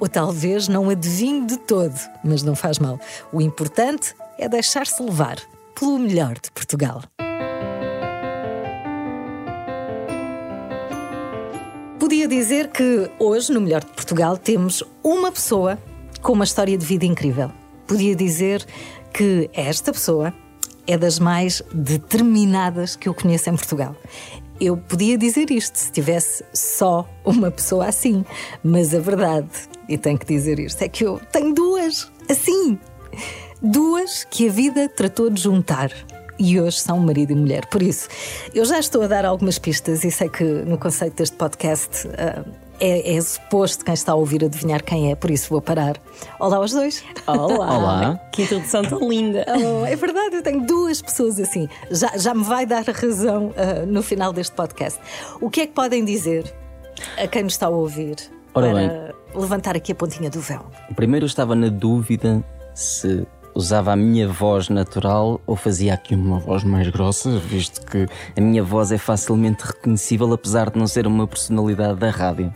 ou talvez não adivinhe de todo, mas não faz mal. O importante é deixar-se levar pelo melhor de Portugal. Podia dizer que hoje, no Melhor de Portugal, temos uma pessoa com uma história de vida incrível. Podia dizer que esta pessoa é das mais determinadas que eu conheço em Portugal. Eu podia dizer isto se tivesse só uma pessoa assim, mas a verdade, e tenho que dizer isto, é que eu tenho duas assim. Duas que a vida tratou de juntar e hoje são marido e mulher. Por isso, eu já estou a dar algumas pistas e sei que no conceito deste podcast uh, é, é suposto quem está a ouvir adivinhar quem é, por isso vou parar. Olá aos dois. Olá. Olá. Que introdução tão linda. Oh, é verdade, eu tenho duas pessoas assim. Já, já me vai dar razão uh, no final deste podcast. O que é que podem dizer a quem nos está a ouvir Ora para bem. Levantar aqui a pontinha do véu? Primeiro eu estava na dúvida se usava a minha voz natural ou fazia aqui uma voz mais grossa, visto que a minha voz é facilmente reconhecível, apesar de não ser uma personalidade da rádio.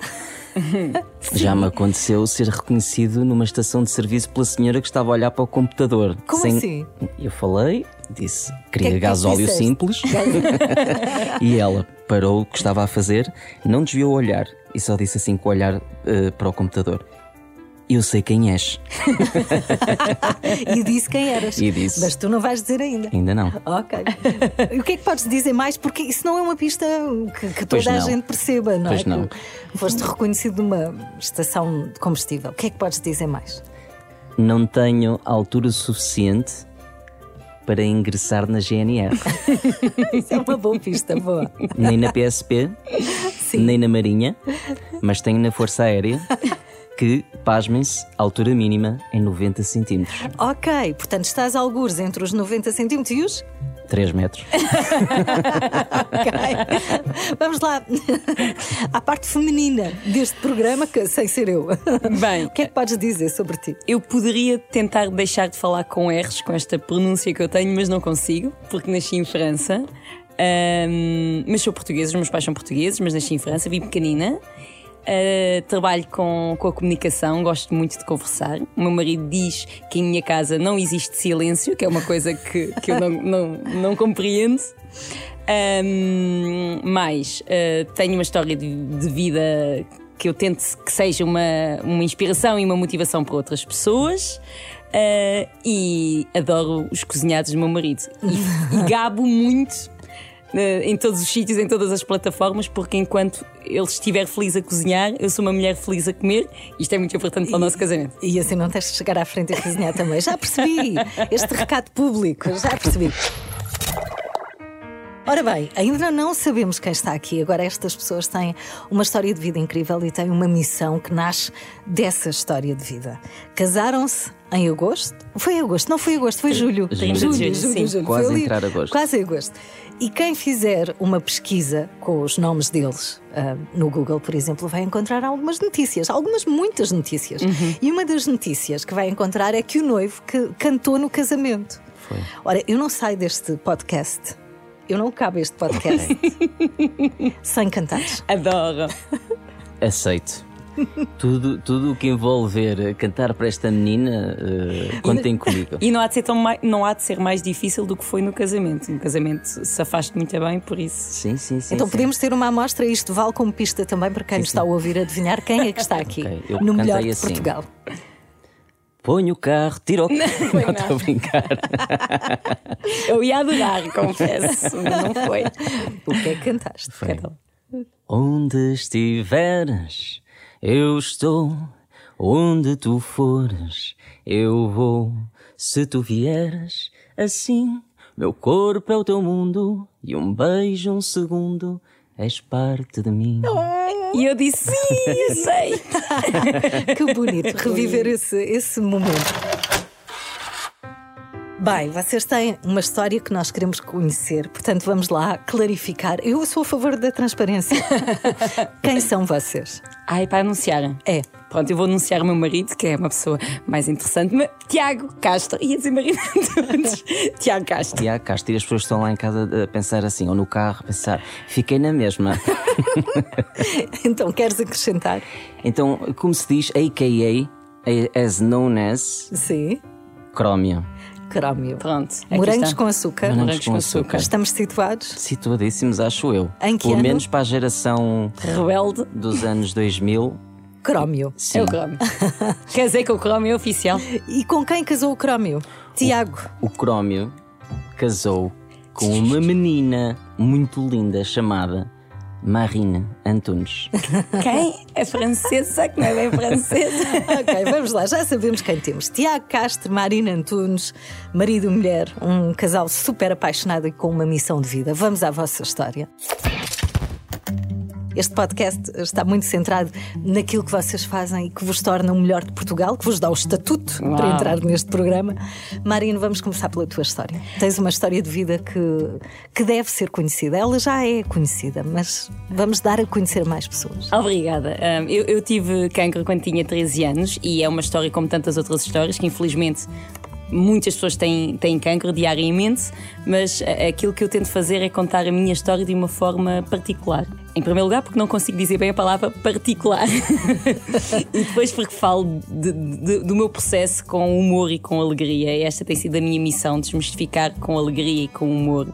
Já me aconteceu ser reconhecido numa estação de serviço pela senhora que estava a olhar para o computador. Como assim? Eu falei, disse, Que é queria que gasóleo disseste? simples. e ela parou o que estava a fazer, não desviou o olhar e só disse assim com o olhar eh, para o computador: Eu sei quem és. E disse quem eras. E disse. Mas tu não vais dizer ainda. Ainda não. Ok. E o que é que podes dizer mais? Porque isso não é uma pista que, que toda a gente perceba, não Pois é? não. Que foste reconhecido numa estação de combustível. O que é que podes dizer mais? Não tenho altura suficiente para ingressar na GNR, Isso é uma boa pista, boa. nem na PSP, nem na Marinha, mas tenho na Força Aérea, que, pasmem-se, altura mínima em 90 centímetros. Ok, portanto estás a algures entre os 90 centímetros e os. 3 metros. Ok. Vamos lá à parte feminina deste programa, que, sem ser eu. Bem, O que é que podes dizer sobre ti? eu poderia tentar deixar de falar com R's, com esta pronúncia que eu tenho, mas não consigo, porque nasci em França. Ahm, mas sou portuguesa, os meus pais são portugueses, mas nasci em França, vim pequenina. Ah, trabalho com, com a comunicação, gosto muito de conversar. O meu marido diz que em minha casa não existe silêncio, que é uma coisa que, que eu não, não, não compreendo. Ahm, mais, ah, tenho uma história de, de vida que eu tento que seja uma, uma inspiração e uma motivação para outras pessoas. Ah, e adoro os cozinhados do meu marido. E, e gabo muito eh, em todos os sítios, em todas as plataformas, porque enquanto ele estiver feliz a cozinhar, eu sou uma mulher feliz a comer. Isto é muito importante para o nosso casamento. E assim não tens de chegar à frente e cozinhar também. Já percebi este recado público, já percebi. Ora bem, ainda não sabemos quem está aqui. Agora, estas pessoas têm uma história de vida incrível e têm uma missão que nasce dessa história de vida. Casaram-se em agosto? Foi agosto, não foi agosto, foi julho. Julho. julho, Julho, julho, sim. julho. Quase Foi ali- entrar agosto. Quase agosto. E quem fizer uma pesquisa com os nomes deles ah, no Google, por exemplo, vai encontrar algumas notícias, algumas muitas notícias. E uma das notícias que vai encontrar é que o noivo que cantou no casamento. Foi. Ora, eu não saio deste podcast. Eu não cabo este podcast sem cantares. Adoro. Aceito. Tudo, tudo o que envolver cantar para esta menina, eh, contem comigo. E não há, de ser tão mai- não há de ser mais difícil do que foi no casamento. No casamento se afaste muito bem, por isso. Sim, sim, sim. Então sim. podemos ter uma amostra, isto vale como pista também para quem nos está a ouvir adivinhar quem é que está aqui Ok, eu no melhor de assim. Portugal. Põe o carro, tira o carro. foi Não estou a brincar. Eu ia adorar, confesso, mas não foi. O que é que cantaste? Então, Onde estiveres, eu estou. Onde tu fores, eu vou. Se tu vieres, assim, meu corpo é o teu mundo. E um beijo, um segundo, és parte de mim. E eu disse sim, eu sei. Que bonito reviver esse, esse momento. Bem, vocês têm uma história que nós queremos conhecer, portanto vamos lá clarificar. Eu sou a favor da transparência. Quem são vocês? Ai, para anunciar. É. Pronto, eu vou anunciar o meu marido, que é uma pessoa mais interessante, mas Tiago Castro. Ia dizer marido antes. Tiago Castro. Tiago Castro, e as pessoas estão lá em casa a pensar assim, ou no carro, a pensar, fiquei na mesma. Então queres acrescentar? Então, como se diz, AKA, as known as, Sim. crómio. Crómio. Pronto. aqui Morangos está. com açúcar. Morangos com açúcar. Estamos situados? Situadíssimos, acho eu. Em que Pelo ano? menos para a geração Rebelde dos anos 2000. Crómio. Sim. é o Crómio. Casei com o Crómio é oficial. E com quem casou o Crómio? Tiago. O Crómio casou com uma menina muito linda chamada Marina Antunes. Quem? É francesa, que não é bem francesa. ok, vamos lá, já sabemos quem temos. Tiago Castro, Marina Antunes, marido e mulher, um casal super apaixonado e com uma missão de vida. Vamos à vossa história. Este podcast está muito centrado naquilo que vocês fazem e que vos torna o melhor de Portugal, que vos dá o estatuto Uau. para entrar neste programa. Marina, vamos começar pela tua história. Tens uma história de vida que, que deve ser conhecida. Ela já é conhecida, mas vamos dar a conhecer mais pessoas. Obrigada. Um, eu, eu tive cancro quando tinha 13 anos e é uma história como tantas outras histórias que infelizmente muitas pessoas têm, têm cancro diariamente, mas aquilo que eu tento fazer é contar a minha história de uma forma particular. Em primeiro lugar, porque não consigo dizer bem a palavra particular. e depois, porque falo de- de- do meu processo com humor e com alegria. Esta tem sido a minha missão: desmistificar com alegria e com humor.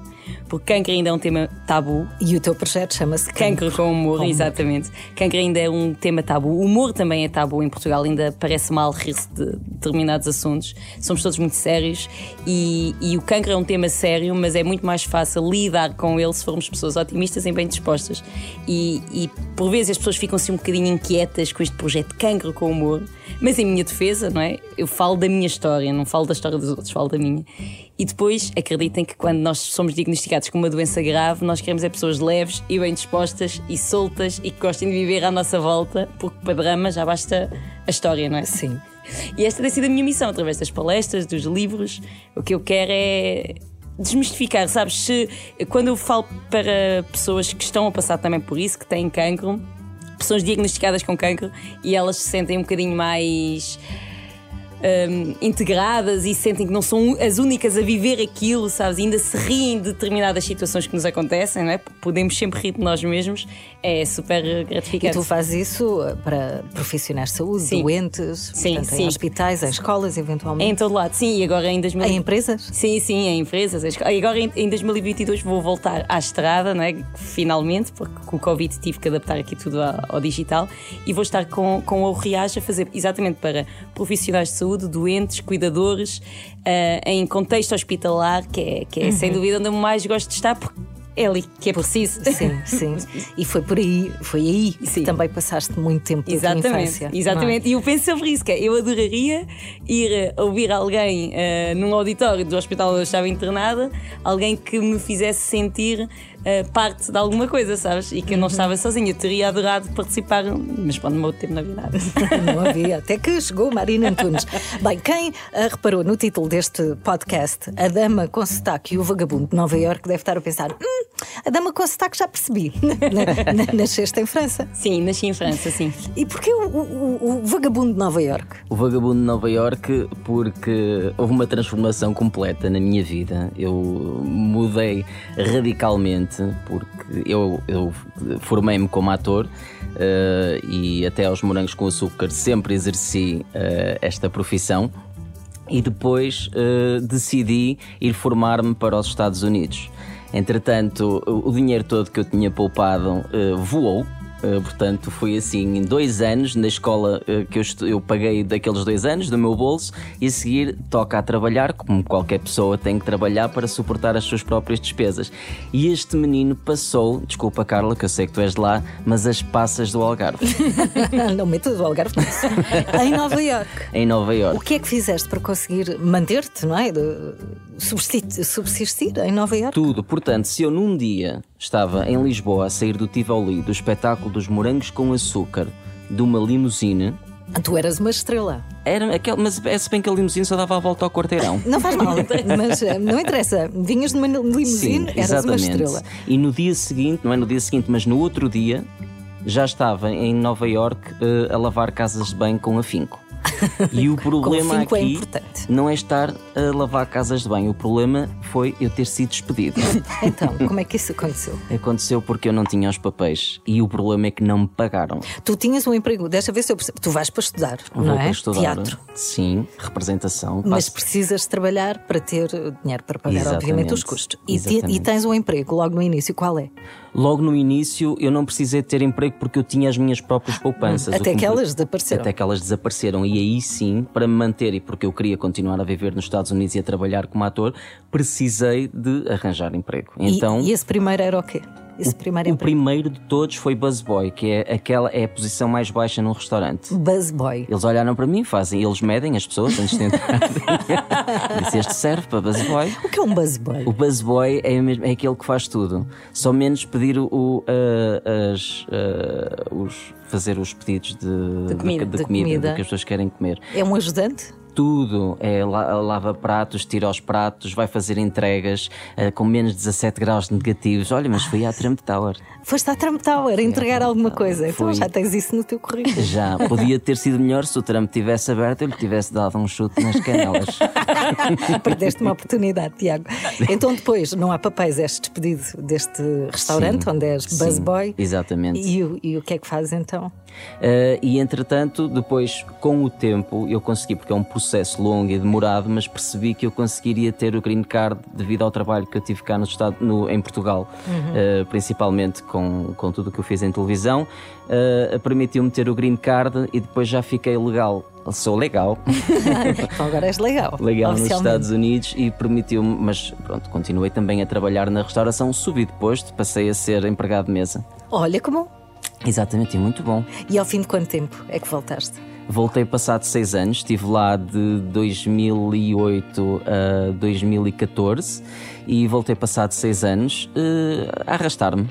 Porque cancro ainda é um tema tabu, E o teu projeto chama-se Cancro com humor, Com humor. exatamente. Cancro ainda é um tema tabu. O humor também é tabu em Portugal, ainda parece mal rir-se de determinados assuntos. Somos todos muito sérios e, e o cancro é um tema sério, mas é muito mais fácil lidar com ele se formos pessoas otimistas e bem dispostas. E, e por vezes as pessoas ficam assim um bocadinho inquietas com este projeto Cancro com humor, mas em minha defesa, não é? Eu falo da minha história, não falo da história dos outros, falo da minha. E depois acreditem que quando nós somos diagnosticados com uma doença grave, nós queremos é pessoas leves e bem dispostas e soltas e que gostem de viver à nossa volta, porque para drama já basta a história, não é? Sim. E esta tem sido a minha missão, através das palestras, dos livros. O que eu quero é desmistificar, sabes? Se, quando eu falo para pessoas que estão a passar também por isso, que têm cancro, pessoas diagnosticadas com cancro, e elas se sentem um bocadinho mais. Hum, integradas e sentem que não são as únicas a viver aquilo, sabes? E ainda se riem de determinadas situações que nos acontecem, não é? Podemos sempre rir de nós mesmos, é super E gratificante. tu fazes isso uh, para profissionais de saúde, Sim. doentes, Sim, portanto, em sim. hospitais, em escolas, É eventualmente. em todo lado, sim, e agora em 2000... Em empresas? Sim, sim, em empresas. em E agora em, em 2022 vou voltar à estrada, não é? Finalmente, porque com o Covid tive que adaptar aqui tudo ao, ao digital e vou estar com, com o Riage a fazer exatamente para profissionais de saúde, doentes, cuidadores, eh, em contexto hospitalar, que é, que é sem dúvida onde eu mais gosto de estar, porque é ali que é preciso. Sim, sim. E foi por aí, foi aí que Sim. também passaste muito tempo da Exatamente, infância. é? exatamente. E eu penso sobre isso, que é, eu adoraria ir eh, ouvir alguém eh, num auditório do hospital onde eu estava internada, alguém que me fizesse sentir eh, parte de alguma coisa, sabes? E que eu Uhum. não estava sozinha. Eu teria adorado participar, mas pronto, no meu tempo na verdade. Não havia, até que chegou Marina Antunes. Bem, quem ah, reparou no título deste podcast, A Dama com Sotaque e o Vagabundo de Nova Iorque, deve estar a pensar: hum, a Dama com Sotaque já percebi. Na- na- Nasceste em França. Sim, nasci em França, sim. E porquê o, o- o Vagabundo de Nova Iorque? O Vagabundo de Nova York porque houve uma transformação completa na minha vida. Eu mudei radicalmente porque eu, eu formei-me como ator eh, e até aos morangos com açúcar sempre exerci eh, esta profissão e depois eh, decidi ir formar-me para os Estados Unidos. Entretanto, o dinheiro todo que eu tinha poupado voou Uh, portanto, foi assim, em dois anos, na escola uh, que eu, eu paguei daqueles dois anos, do meu bolso, e a seguir toca a trabalhar, como qualquer pessoa tem que trabalhar para suportar as suas próprias despesas. E este menino passou, desculpa Carla, que eu sei que tu és de lá, mas as passas do Algarve. não metas do Algarve, em Nova York. Em Nova York. O que é que fizeste para conseguir manter-te, não é? De subsistir, subsistir em Nova York? Tudo. Portanto, se eu num dia estava em Lisboa a sair do Tivoli, do espetáculo dos morangos com açúcar, de uma limusine. Ah, tu eras uma estrela. Era aquele, mas é se bem que a limusine só dava a volta ao quarteirão. Não faz mal, mas eh, não interessa. Vinhas numa limusine, Sim, eras exatamente. uma estrela. E no dia seguinte, não é no dia seguinte, mas no outro dia, já estava em Nova York uh, a lavar casas de banho com afinco. E o problema é aqui é não é estar a lavar casas de banho. O problema foi eu ter sido despedido. então, como é que isso aconteceu? Aconteceu porque eu não tinha os papéis e o problema é que não me pagaram. Tu tinhas um emprego, deixa ver se eu percebo. Tu vais para estudar, Vou não é? Para estudar. Teatro. Sim, representação. Mas Passo... precisas trabalhar para ter dinheiro para pagar, Exatamente. obviamente, os custos. E, te, e tens um emprego logo no início, qual é? Logo no início eu não precisei ter emprego porque eu tinha as minhas próprias poupanças. Até que elas desapareceram. Até que elas desapareceram. E aí sim, para me manter e porque eu queria continuar a viver nos Estados Unidos e a trabalhar como ator, precisei de arranjar emprego. Então, e, e esse primeiro era o quê? Esse primeiro o, o primeiro de todos foi Buzzboy, que é aquela é a posição mais baixa num restaurante. Buzzboy. Eles olharam para mim, fazem, eles medem as pessoas antes de entrar. Disse, este serve para Buzzboy. O que é um Buzzboy? O Buzzboy é, mesmo, é aquele que faz tudo. Só menos pedir o, uh, as, uh, os fazer os pedidos de, de comida, de de comida, comida. que as pessoas querem comer. É um ajudante? Tudo. É, lava pratos, tira os pratos, vai fazer entregas uh, com menos de 17 graus negativos. Olha, mas fui à Trump Tower. Foste à Trump Tower a entregar alguma coisa. Então fui. já tens isso no teu currículo. Já. Podia ter sido melhor se o Trump tivesse aberto e lhe tivesse dado um chute nas canelas. Perdeste uma oportunidade, Tiago. Então depois, não há papéis, és despedido deste restaurante sim, onde és busboy. Exatamente. E, e, o que é que fazes então? Uh, e entretanto, depois, com o tempo, eu consegui, porque é um processo longo e demorado, mas percebi que eu conseguiria ter o green card devido ao trabalho que eu tive cá no estado, no, em Portugal, uhum. uh, principalmente com, com tudo o que eu fiz em televisão. Uh, Permitiu-me ter o green card e depois já fiquei legal. Sou legal. então agora és legal. Legal nos Estados Unidos e permitiu-me, mas pronto, continuei também a trabalhar na restauração. Subi de posto, passei a ser empregado de mesa. Olha como Exatamente, é muito bom. E ao fim de quanto tempo é que voltaste? Voltei passado seis anos, estive lá de 2008 a 2014 e voltei passado seis anos uh, a arrastar-me.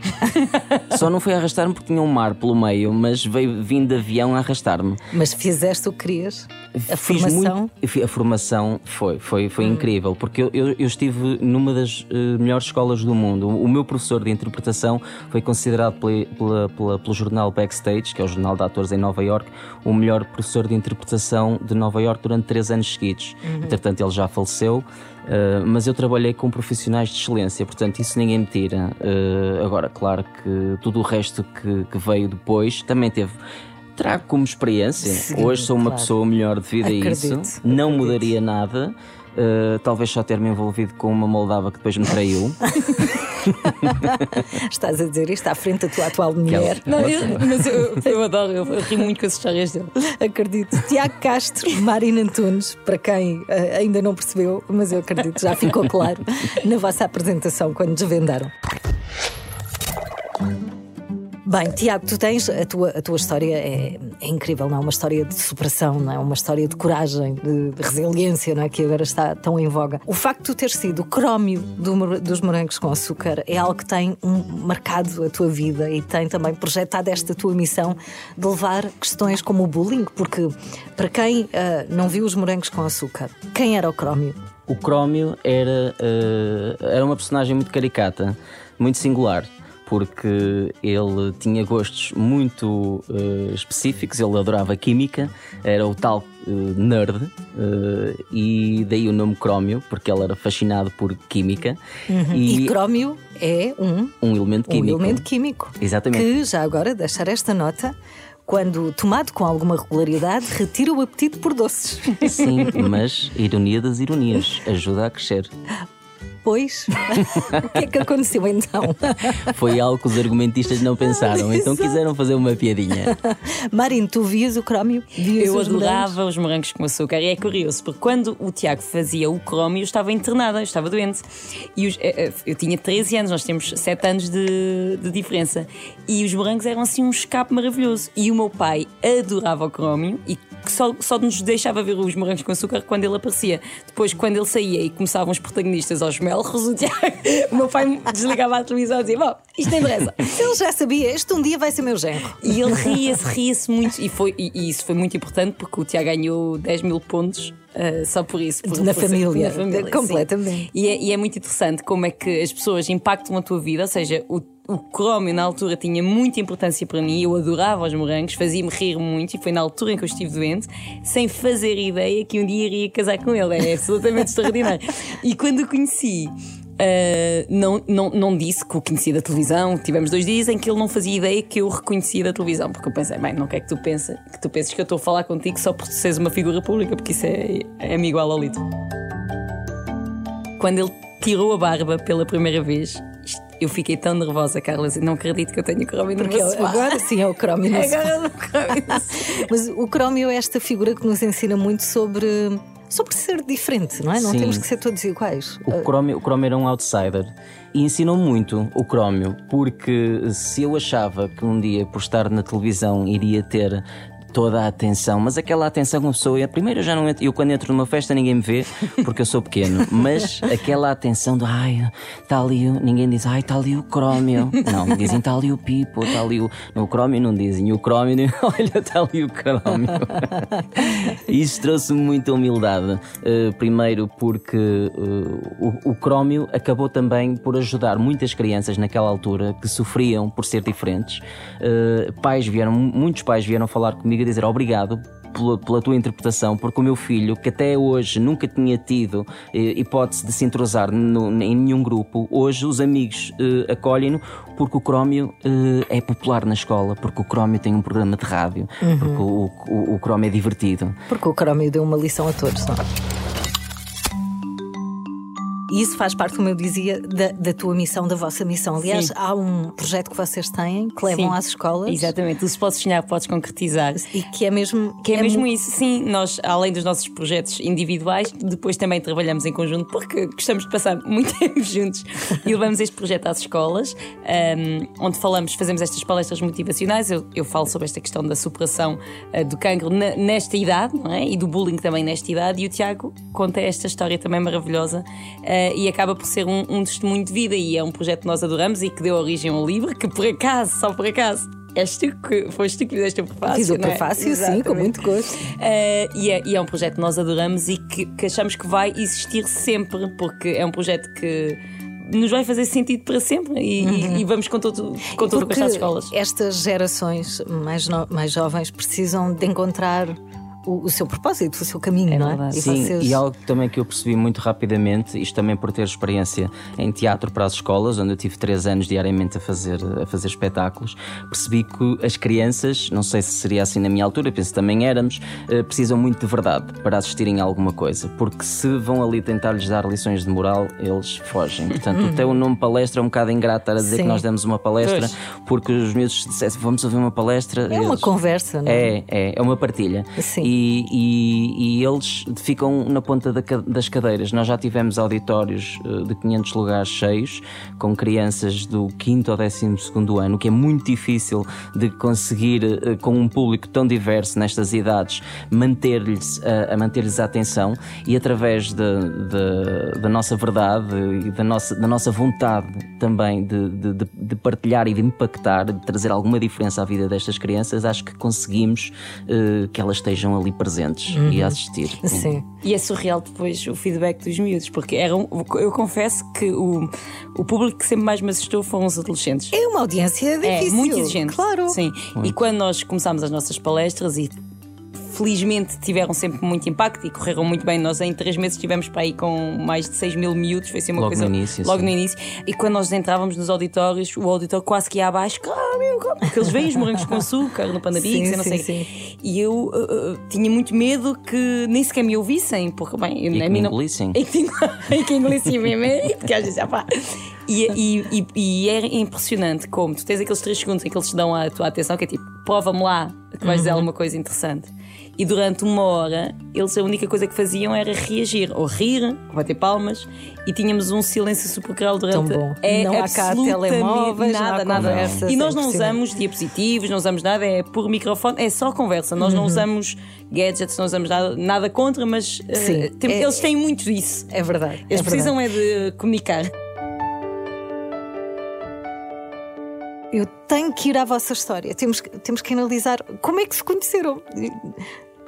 Só não foi arrastar-me porque tinha um mar pelo meio, mas veio vindo de avião a arrastar-me. Mas fizeste o que querias? A Fiz formação? Muito, a formação foi, foi, foi hum. incrível, porque eu, eu, eu, estive numa das uh, melhores escolas do mundo. O, o, meu professor de interpretação foi considerado pela, pela, pela, pelo jornal Backstage, que é o jornal de atores em Nova York, o melhor professor de interpretação de Nova York durante três anos seguidos. Uhum. Entretanto, ele já faleceu. Uh, mas eu trabalhei com profissionais de excelência, portanto, isso ninguém me tira. Uh, agora, claro que tudo o resto que, que veio depois também teve trago como experiência. Sim, Hoje sou uma claro. pessoa melhor devido acredito, a isso. Acredito. Não mudaria nada. Uh, talvez só ter me envolvido com uma Moldava que depois me traiu. Estás a dizer isto à frente da tua atual mulher. Não, eu, mas eu, eu adoro, eu, eu rio muito com as histórias dele. Acredito. Tiago Castro, Marina Antunes, para quem uh, ainda não percebeu, mas eu acredito, já ficou claro na vossa apresentação quando desvendaram. Bem, Tiago, tu tens a tua, a tua história é, é, incrível, não é? Uma história de superação, não é? Uma história de coragem, de, de, resiliência, não é? Que agora está tão em voga. O facto de tu ter sido crómio do, dos morangos com açúcar é algo que tem um, marcado a tua vida e tem também projetado esta tua missão de levar questões como o bullying, porque para quem uh, não viu os morangos com açúcar, quem era o crómio? O crómio era, uh, era uma personagem muito caricata, muito singular porque ele tinha gostos muito uh, específicos, ele adorava química, era o tal uh, nerd, uh, e daí o nome Crómio, porque ele era fascinado por química. Uhum. E, e Crómio é um, um elemento químico. Um elemento químico. Exatamente. Que, já agora, deixar esta nota quando tomado com alguma regularidade, retira o apetite por doces. Sim, mas ironia das ironias, ajuda a crescer. depois? o que é que aconteceu então? Foi algo que os argumentistas não pensaram, então quiseram fazer uma piadinha. Marino, tu vias o crómio? Vias Eu os adorava morangos? os morangos com açúcar e é curioso, porque quando o Tiago fazia o crómio, eu estava internada, eu estava doente. E os- eh, eh, eu tinha 13 anos, nós temos 7 anos de, de diferença. E os morangos eram assim um escape maravilhoso. E o meu pai adorava o crómio e que só, só nos deixava ver os morangos com açúcar quando ele aparecia. Depois, quando ele saía e começavam os protagonistas aos melros, o Tiago, o meu pai desligava a televisão e dizia: Bom, isto nem interessa. Ele já sabia, este um dia vai ser meu genro. E ele ria-se, ria-se muito. E, foi, e, e isso foi muito importante porque o Tiago ganhou 10 mil pontos ah, só por isso. por- Na por família, na família, completamente. E é, e é muito interessante como é que as pessoas impactam a tua vida, ou seja, o. O crómio na altura tinha muita importância para mim, eu adorava os morangos, fazia-me rir muito e foi na altura em que eu estive doente, sem fazer ideia que um dia iria casar com ele. É absolutamente extraordinário. E quando o conheci, Uh, não, não, não disse que o conhecia da televisão. Tivemos dois dias em que ele não fazia ideia que eu reconhecia da televisão, porque eu pensei, bem, não quer que tu penses que tu penses que eu estou a falar contigo só por seres uma figura pública, porque isso é, é-me igual ao Lito. Quando ele tirou a barba pela primeira vez, eu fiquei tão nervosa, Carla, e não acredito que eu tenha crómio no Porque meu sofá. agora sim é o crómio no. Agora no crómio no sofá. Mas o crómio é esta figura que nos ensina muito sobre, sobre ser diferente, não é? Não Sim. temos que ser todos iguais. O Crómio, o Crómio era um outsider e ensinou muito o Crómio, porque se eu achava que um dia, por estar na televisão, iria ter toda a atenção, mas aquela atenção que uma pessoa. Primeiro eu já não entro, eu quando entro numa festa ninguém me vê porque eu sou pequeno, mas aquela atenção de ai, está ali, o-" ninguém diz ai, está ali o Crómio. Não, dizem está ali o Pipo, está ali o. No Crómio não dizem, o Crómio, olha, está ali o Crómio. Isso trouxe-me muita humildade. Uh, primeiro porque uh, o, o crómio acabou também por ajudar muitas crianças naquela altura que sofriam por ser diferentes. Uh, pais vieram, muitos pais vieram falar comigo a dizer obrigado. Pela, pela tua interpretação, porque o meu filho, que até hoje nunca tinha tido eh, hipótese de se entrosar no- em nenhum grupo, hoje os amigos eh, acolhem-no porque o Crómio eh, é popular na escola, porque o Crómio tem um programa de rádio, porque o, o, o Crómio é divertido. Porque o crómio deu uma lição a todos, não é? E isso faz parte, como eu dizia, da, da tua missão, da vossa missão. Aliás, Sim. há um projeto que vocês têm que levam Sim. às escolas Exatamente, se podes sonhar, podes concretizar. e que é mesmo. Que é, mesmo mu- isso, sim. Nós, além dos nossos projetos individuais, depois também trabalhamos em conjunto porque gostamos de passar muito tempo juntos e levamos este projeto às escolas, ahm, onde falamos, fazemos estas palestras motivacionais. Eu, eu falo sobre esta questão da superação ah, do cancro na- nesta idade, não é? E do bullying também nesta idade. E o Tiago conta esta história também maravilhosa e acaba por ser um, um testemunho de vida. E é um projeto que nós adoramos e que deu origem ao livro, que por acaso, só por acaso. És tu que foste tu que fizeste o prefácio. Fiz o é? prefácio, sim, com muito gosto. Uh, e, é, e é um projeto que nós adoramos e que, que achamos que vai existir sempre, porque é um projeto que nos vai fazer sentido para sempre e, e- e vamos com todo, com todo o gosto às escolas. estas gerações mais, no- mais jovens precisam de encontrar o, o seu propósito, o seu caminho, É não é? verdade. E Sim, vocês- e algo também que eu percebi muito rapidamente, isto também por ter experiência em teatro para as escolas, onde eu tive três anos diariamente a fazer, a fazer espetáculos, percebi que as crianças, não sei se seria assim na minha altura, penso que também éramos, eh, precisam muito de verdade para assistirem a alguma coisa, porque se vão ali tentar-lhes dar lições de moral, eles fogem. Portanto, até o nome palestra é um bocado ingrato estar a dizer Sim. que nós demos uma palestra, Pois. porque os miúdos dissessem vamos ouvir uma palestra. É uma eles- conversa, não é? é, é, é uma partilha. Sim. E, e- e eles ficam na ponta da das cadeiras. Nós já tivemos auditórios eh, de 500 lugares cheios, com crianças do 5 ao 12 ano, que é muito difícil de conseguir, eh, com um público tão diverso nestas idades, manter-lhes a, a manter-lhes a atenção e através da- nossa verdade e da nossa, da nossa vontade também de, de- de- partilhar e de impactar, de trazer alguma diferença à vida destas crianças, acho que conseguimos eh, que elas estejam ali presentes e a assistir. Sim. E é surreal depois o feedback dos miúdos, porque eram, eu confesso que o, o público que sempre mais me assustou foram os adolescentes. É uma audiência É, difícil. muito exigente. Claro. Sim. E quando nós começámos as nossas palestras e felizmente tiveram sempre muito impacto e correram muito bem. Nós em três meses estivemos para aí com mais de 6 mil miúdos, foi assim uma Logo coisa no início, logo sim. no início. E quando nós entrávamos nos auditórios, o auditório quase que ia abaixo, claro, porque eles veem os morangos com açúcar no Bix, eu não sei. sim. E eu uh, uh, tinha muito medo que nem sequer me ouvissem, porque bem, E a que mim não- engolissem. e que, e que engolissem mesmo, e porque às vezes pá. E, e, e, e é impressionante como tu tens aqueles 3 segundos em que eles te dão a tua atenção, que é tipo, prova-me lá que vais Uhum. dizer alguma coisa interessante. E durante uma hora, eles a única coisa que faziam era reagir, ou rir, ou bater palmas, e tínhamos um silêncio sepulcral durante. Tão bom. É Não há cá absolutamente telemóveis, não há nada, nada. conversas, E nós não usamos diapositivos, não usamos nada, é por microfone, é só conversa. Nós Uhum. não usamos gadgets, não usamos nada, nada contra, mas eh, Sim, tem- é- eles têm muito disso. É verdade. Eles é precisam verdade. é de comunicar. Eu tenho que ir à vossa história. Temos, temos que analisar como é que se conheceram.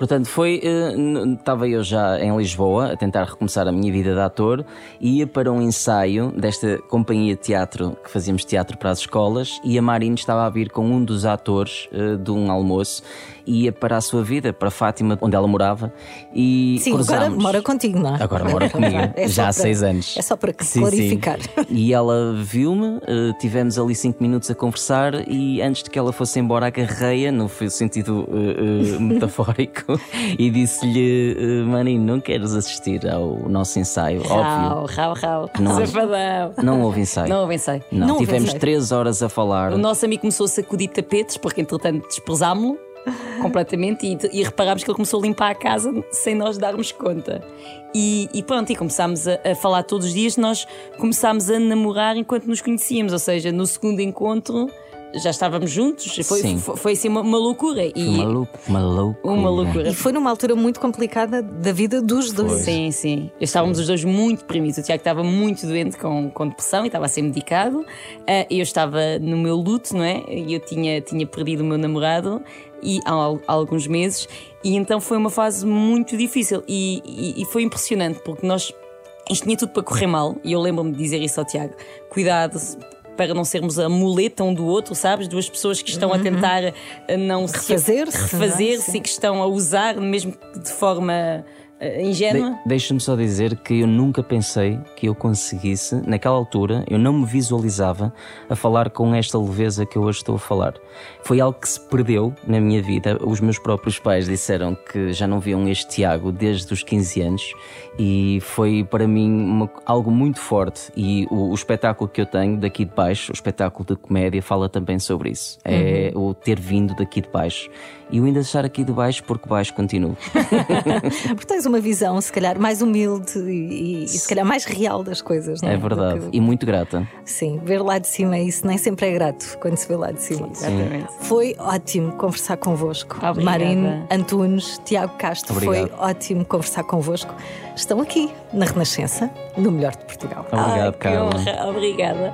Portanto, foi. eh, Estava eu já em Lisboa a tentar recomeçar a minha vida de ator e ia para um ensaio desta companhia de teatro que fazíamos teatro para as escolas e a Marina estava a vir com um dos atores eh, de um almoço ia para a sua vida, para Fátima, onde ela morava. E Sim, agora cruzámos. mora contigo, não é? Agora mora comigo, É já há para- seis anos. É só para Sim, clarificar. sim. E ela viu-me, eh, tivemos ali cinco minutos a conversar e antes de que ela fosse embora agarrei-a, no sentido eh, eh, metafórico, e disse-lhe: eh, Marino, não queres assistir ao nosso ensaio? Rau, Óbvio. rau, rau. Não. Safadão. Não houve ensaio. Não houve ensaio. Não, Não tivemos ensaio. três horas a falar. O nosso amigo começou a sacudir tapetes, porque entretanto desprezámo-lo completamente e, e reparámos que ele começou a limpar a casa sem nós darmos conta. E, e pronto, e começámos a, a falar todos os dias, nós começámos a namorar enquanto nos conhecíamos, ou seja, no segundo encontro já estávamos juntos, foi, Sim. foi, foi assim uma, uma loucura. E Uma louca, uma louca. uma loucura. E foi numa altura muito complicada da vida dos dois. Sim, sim. Estávamos os dois muito deprimidos. O Tiago estava muito doente com, com depressão e estava a ser medicado. Ah, eu estava no meu luto, não é? E eu tinha, tinha perdido o meu namorado e, há, al- há alguns meses. E então foi uma fase muito difícil. E, e- e foi impressionante porque nós. Isto tinha tudo para correr mal. E eu lembro-me de dizer isso ao Tiago: cuidado. Para não sermos a muleta um do outro, sabes? Duas pessoas que estão a tentar ah, não se Refazer-se, não é? refazer-se Sim. e que estão a usar, mesmo de forma ingênua. De- Deixa-me só dizer que eu nunca pensei que eu conseguisse, naquela altura, eu não me visualizava a falar com esta leveza que eu hoje estou a falar. Foi algo que se perdeu na minha vida. Os meus próprios pais disseram que já não viam este Tiago desde os 15 anos e foi para mim uma- algo muito forte. E o, o espetáculo que eu tenho daqui de baixo, o espetáculo de comédia, fala também sobre isso. É o ter vindo daqui de baixo. E eu ainda estar aqui de baixo porque baixo continuo. Porque tens uma visão, se calhar, mais humilde e, e, se calhar mais real das coisas, não é? É verdade. E muito grata. Sim, ver lá de cima, isso nem sempre é grato quando se vê lá de cima. Exatamente. Foi ótimo conversar convosco. Obrigada. Marino Antunes, Tiago Castro, Obrigado. foi ótimo conversar convosco. Estão aqui na Renascença, no melhor de Portugal. Obrigado, Ai, que Carla. honra. Obrigada.